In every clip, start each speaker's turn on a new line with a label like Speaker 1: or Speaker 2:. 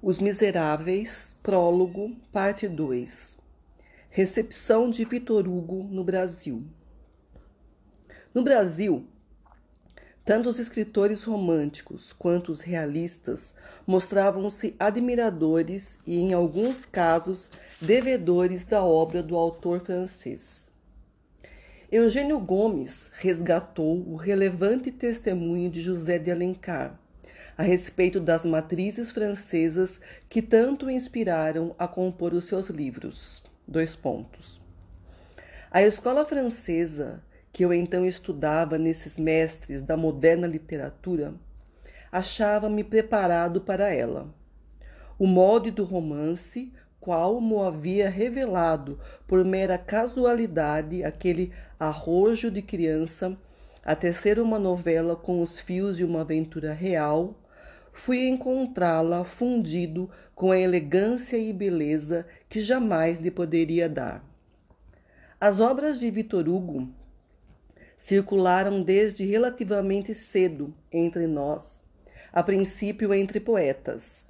Speaker 1: Os Miseráveis, Prólogo, Parte 2 Recepção de Vitor Hugo no Brasil. No Brasil, tanto os escritores românticos quanto os realistas mostravam-se admiradores e, em alguns casos, devedores da obra do autor francês. Eugênio Gomes resgatou o relevante testemunho de José de Alencar a respeito das matrizes francesas que tanto inspiraram a compor os seus livros. Dois pontos. A escola francesa, que eu então estudava nesses mestres da moderna literatura, achava-me preparado para ela. O molde do romance, qual mo havia revelado por mera casualidade aquele arrojo de criança a tecer uma novela com os fios de uma aventura real, fui encontrá-la fundido com a elegância e beleza que jamais lhe poderia dar. As obras de Vitor Hugo circularam desde relativamente cedo entre nós, a princípio entre poetas.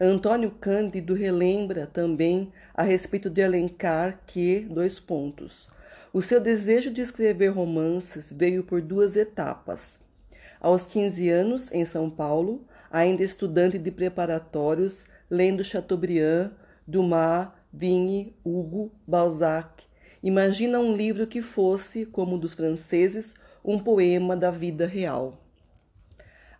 Speaker 1: Antônio Cândido relembra também a respeito de Alencar que, dois pontos, o seu desejo de escrever romances veio por duas etapas. Aos 15 anos, em São Paulo, ainda estudante de preparatórios, lendo Chateaubriand, Dumas, Vigne, Hugo, Balzac. Imagina um livro que fosse, como o dos franceses, um poema da vida real.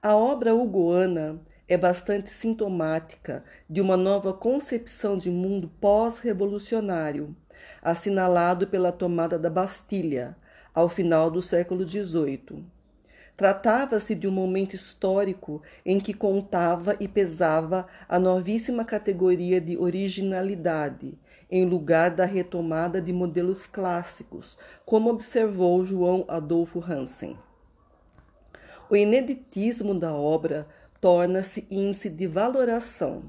Speaker 1: A obra hugoana é bastante sintomática de uma nova concepção de mundo pós-revolucionário, assinalado pela tomada da Bastilha, ao final do século XVIII. Tratava-se de um momento histórico em que contava e pesava a novíssima categoria de originalidade, em lugar da retomada de modelos clássicos, como observou João Adolfo Hansen. O ineditismo da obra torna-se índice de valoração.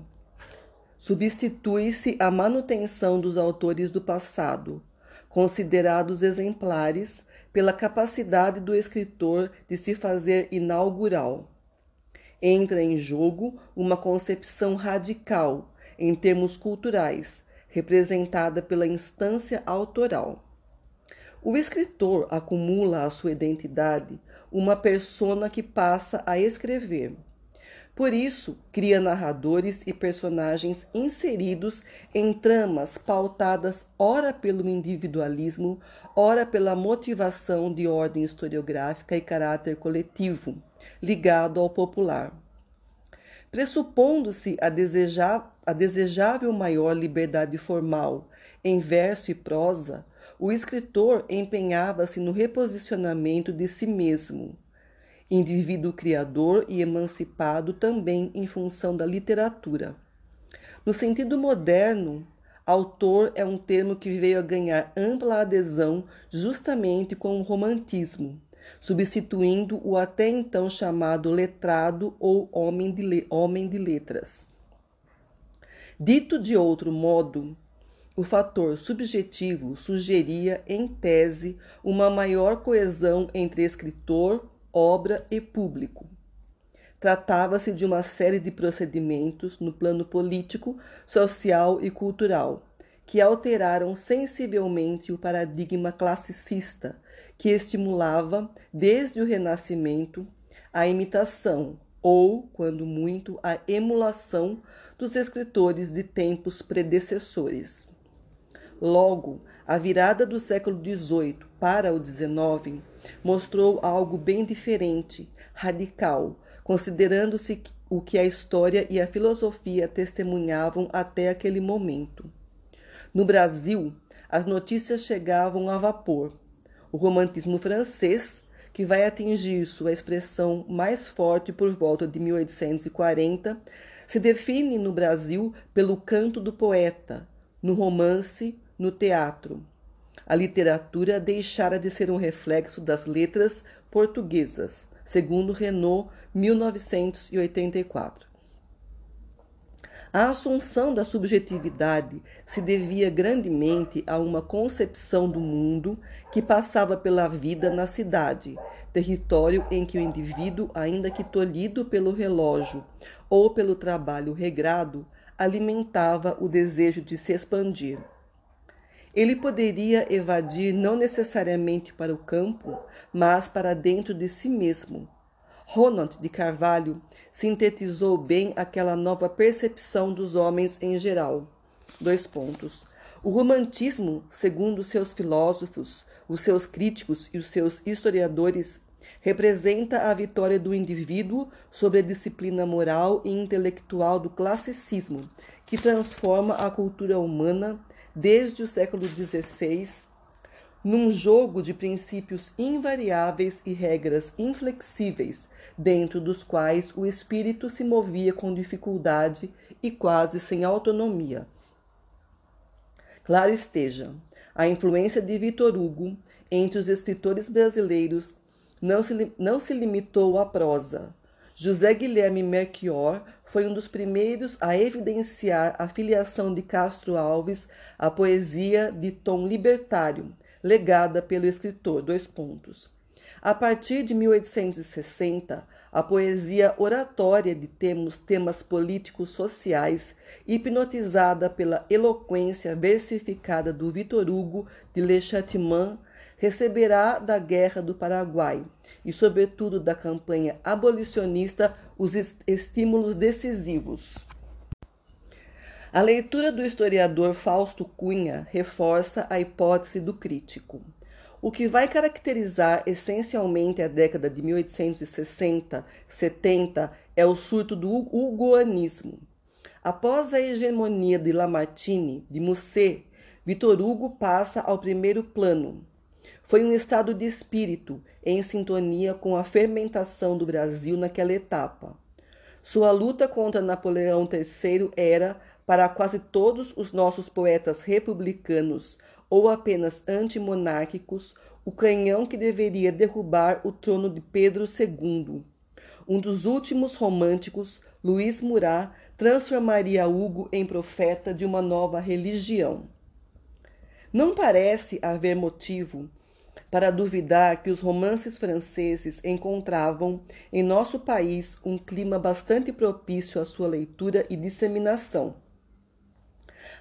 Speaker 1: Substitui-se a manutenção dos autores do passado, considerados exemplares pela capacidade do escritor de se fazer inaugural. Entra em jogo uma concepção radical, em termos culturais, representada pela instância autoral. O escritor acumula à sua identidade uma persona que passa a escrever. Por isso, cria narradores e personagens inseridos em tramas pautadas ora pelo individualismo, ora pela motivação de ordem historiográfica e caráter coletivo, ligado ao popular. Pressupondo-se a, a desejável maior liberdade formal em verso e prosa, o escritor empenhava-se no reposicionamento de si mesmo indivíduo criador e emancipado também em função da literatura. No sentido moderno, autor é um termo que veio a ganhar ampla adesão justamente com o romantismo, substituindo o até então chamado letrado ou homem de, homem de letras. Dito de outro modo, o fator subjetivo sugeria, em tese, uma maior coesão entre escritor, obra e público. Tratava-se de uma série de procedimentos no plano político, social e cultural que alteraram sensivelmente o paradigma classicista que estimulava, desde o Renascimento, a imitação ou, quando muito, a emulação dos escritores de tempos predecessores. Logo, a virada do século XVIII para o XIX mostrou algo bem diferente, radical, considerando-se o que a história e a filosofia testemunhavam até aquele momento. No Brasil, as notícias chegavam a vapor. O romantismo francês, que vai atingir sua expressão mais forte por volta de 1840, se define no Brasil pelo canto do poeta, no romance, no teatro. A literatura deixara de ser um reflexo das letras portuguesas, segundo Renault, 1984. A assunção da subjetividade se devia grandemente a uma concepção do mundo que passava pela vida na cidade, território em que o indivíduo, ainda que tolhido pelo relógio ou pelo trabalho regrado, alimentava o desejo de se expandir. Ele poderia evadir não necessariamente para o campo, mas para dentro de si mesmo. Ronald de Carvalho sintetizou bem aquela nova percepção dos homens em geral. Dois pontos. O romantismo, segundo seus filósofos, os seus críticos e os seus historiadores, representa a vitória do indivíduo sobre a disciplina moral e intelectual do classicismo, que transforma a cultura humana desde o século XVI num jogo de princípios invariáveis e regras inflexíveis, dentro dos quais o espírito se movia com dificuldade e quase sem autonomia. Claro esteja, a influência de Vitor Hugo entre os escritores brasileiros não se, não se limitou à prosa. José Guilherme Melchior foi um dos primeiros a evidenciar a filiação de Castro Alves à poesia de tom libertário, legada pelo escritor. Dois pontos. A partir de 1860, a poesia oratória de temas, temas políticos sociais, hipnotizada pela eloquência versificada do Vitor Hugo de Le Chatillon, receberá da Guerra do Paraguai e, sobretudo, da campanha abolicionista os estímulos decisivos. A leitura do historiador Fausto Cunha reforça a hipótese do crítico. O que vai caracterizar essencialmente a década de 1860-70 é o surto do hugoanismo. Após a hegemonia de Lamartine, de Musset, Vitor Hugo passa ao primeiro plano, foi um estado de espírito em sintonia com a fermentação do Brasil naquela etapa. Sua luta contra Napoleão III era, para quase todos os nossos poetas republicanos ou apenas antimonárquicos, o canhão que deveria derrubar o trono de Pedro II. Um dos últimos românticos, Luiz Murat, transformaria Hugo em profeta de uma nova religião. Não parece haver motivo para duvidar que os romances franceses encontravam em nosso país um clima bastante propício à sua leitura e disseminação.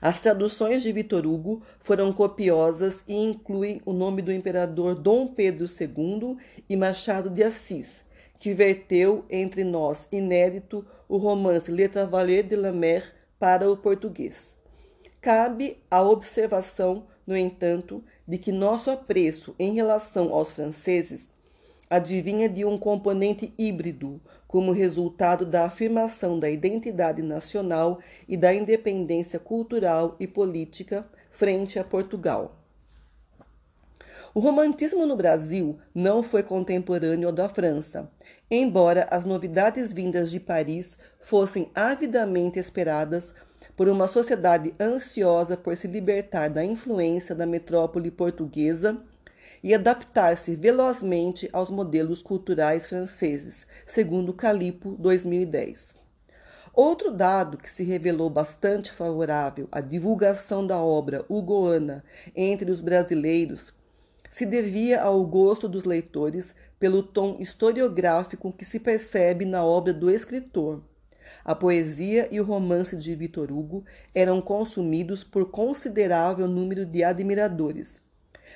Speaker 1: As traduções de Vitor Hugo foram copiosas e incluem o nome do imperador Dom Pedro II e Machado de Assis, que verteu entre nós inédito o romance Le de la Mer para o português. Cabe a observação, no entanto, de que nosso apreço em relação aos franceses adivinha de um componente híbrido, como resultado da afirmação da identidade nacional e da independência cultural e política frente a Portugal. O romantismo no Brasil não foi contemporâneo ao da França, embora as novidades vindas de Paris fossem avidamente esperadas por uma sociedade ansiosa por se libertar da influência da metrópole portuguesa e adaptar-se velozmente aos modelos culturais franceses, segundo Calipo 2010. Outro dado que se revelou bastante favorável à divulgação da obra hugoana entre os brasileiros se devia ao gosto dos leitores pelo tom historiográfico que se percebe na obra do escritor a poesia e o romance de Victor Hugo eram consumidos por considerável número de admiradores,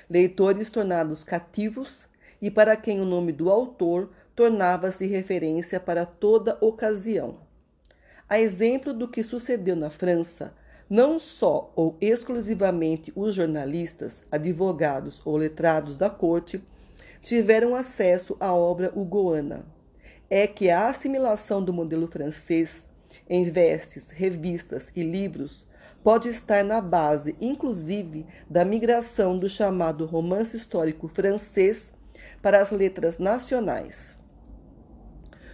Speaker 1: leitores tornados cativos e para quem o nome do autor tornava-se referência para toda ocasião. A exemplo do que sucedeu na França, não só ou exclusivamente os jornalistas, advogados ou letrados da corte tiveram acesso à obra hugoana é que a assimilação do modelo francês em vestes, revistas e livros pode estar na base, inclusive, da migração do chamado romance histórico francês para as letras nacionais.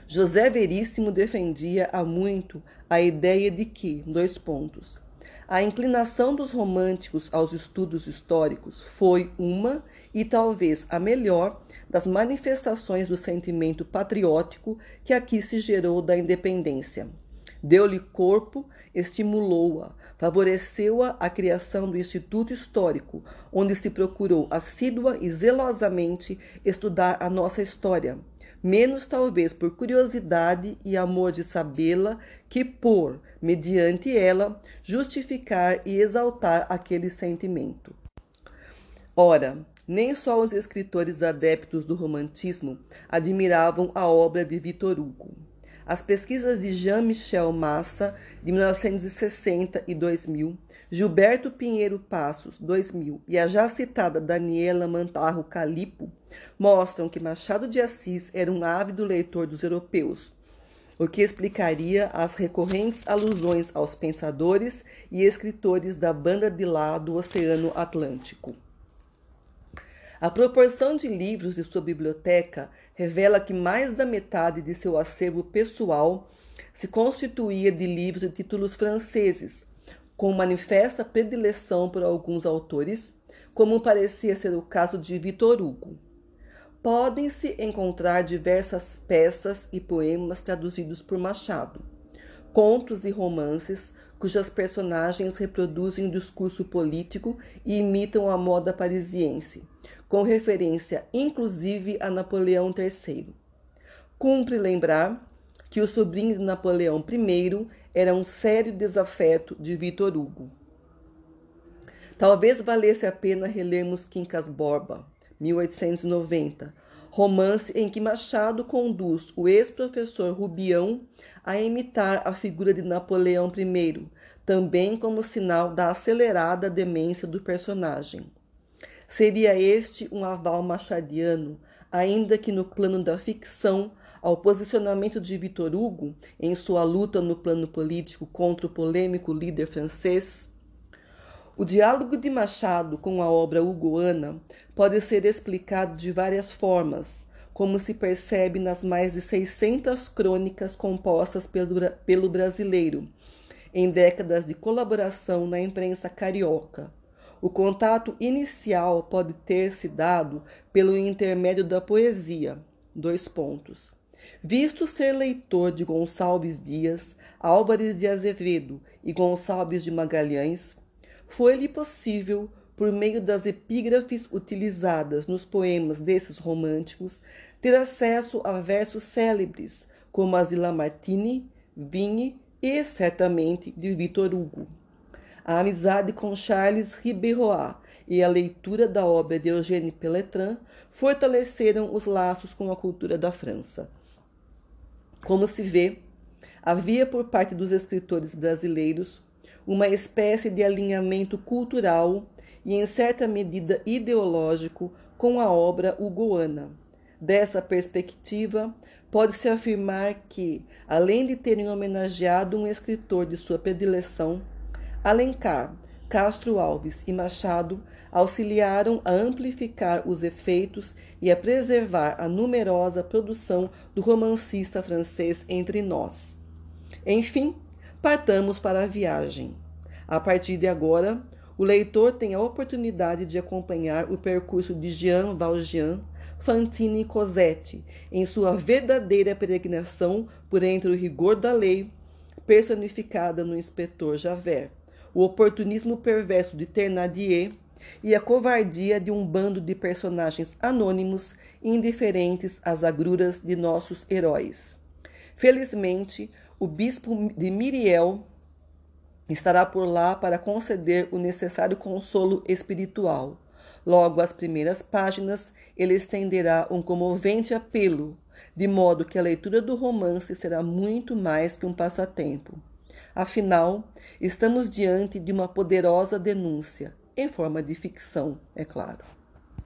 Speaker 1: José Veríssimo defendia há muito a ideia de que, dois pontos, a inclinação dos românticos aos estudos históricos foi uma e talvez a melhor das manifestações do sentimento patriótico que aqui se gerou da independência. Deu-lhe corpo, estimulou-a, favoreceu-a a criação do Instituto Histórico, onde se procurou assídua e zelosamente estudar a nossa história, menos talvez por curiosidade e amor de sabê-la, que por, mediante ela, justificar e exaltar aquele sentimento. Ora, nem só os escritores adeptos do romantismo admiravam a obra de Victor Hugo. As pesquisas de Jean-Michel Massa, de 1960 e 2000, Gilberto Pinheiro Passos, 2000, e a já citada Daniela Mantarro Calipo, mostram que Machado de Assis era um ávido leitor dos europeus, o que explicaria as recorrentes alusões aos pensadores e escritores da banda de lá do Oceano Atlântico. A proporção de livros de sua biblioteca revela que mais da metade de seu acervo pessoal se constituía de livros e títulos franceses, com manifesta predileção por alguns autores, como parecia ser o caso de Victor Hugo. Podem-se encontrar diversas peças e poemas traduzidos por Machado, contos e romances cujas personagens reproduzem o discurso político e imitam a moda parisiense, com referência inclusive a Napoleão III. Cumpre lembrar que o sobrinho de Napoleão I era um sério desafeto de Vitor Hugo. Talvez valesse a pena relermos Quincas Borba, 1890, romance em que Machado conduz o ex-professor Rubião a imitar a figura de Napoleão I, também como sinal da acelerada demência do personagem. Seria este um aval machadiano, ainda que no plano da ficção, ao posicionamento de Victor Hugo em sua luta no plano político contra o polêmico líder francês? O diálogo de Machado com a obra hugoana pode ser explicado de várias formas, como se percebe nas mais de 600 crônicas compostas pelo, pelo brasileiro, em décadas de colaboração na imprensa carioca. O contato inicial pode ter se dado pelo intermédio da poesia. Dois pontos. Visto ser leitor de Gonçalves Dias, Álvares de Azevedo e Gonçalves de Magalhães, foi-lhe possível, por meio das epígrafes utilizadas nos poemas desses românticos, ter acesso a versos célebres, como as de Lamartine, Vigne e, certamente, de Victor Hugo. A amizade com Charles Riberoat e a leitura da obra de Eugène Peletrin fortaleceram os laços com a cultura da França. Como se vê, havia por parte dos escritores brasileiros uma espécie de alinhamento cultural e, em certa medida, ideológico com a obra hugoana. Dessa perspectiva, pode-se afirmar que, além de terem homenageado um escritor de sua predileção, Alencar, Castro Alves e Machado auxiliaram a amplificar os efeitos e a preservar a numerosa produção do romancista francês entre nós. Enfim, partamos para a viagem. A partir de agora, o leitor tem a oportunidade de acompanhar o percurso de Jean Valjean, Fantine e Cosette em sua verdadeira peregrinação por entre o rigor da lei, personificada no inspetor Javert o oportunismo perverso de Thénardier e a covardia de um bando de personagens anônimos indiferentes às agruras de nossos heróis. Felizmente, o bispo de Miriel estará por lá para conceder o necessário consolo espiritual. Logo às primeiras páginas, ele estenderá um comovente apelo, de modo que a leitura do romance será muito mais que um passatempo. Afinal, estamos diante de uma poderosa denúncia, em forma de ficção, é claro.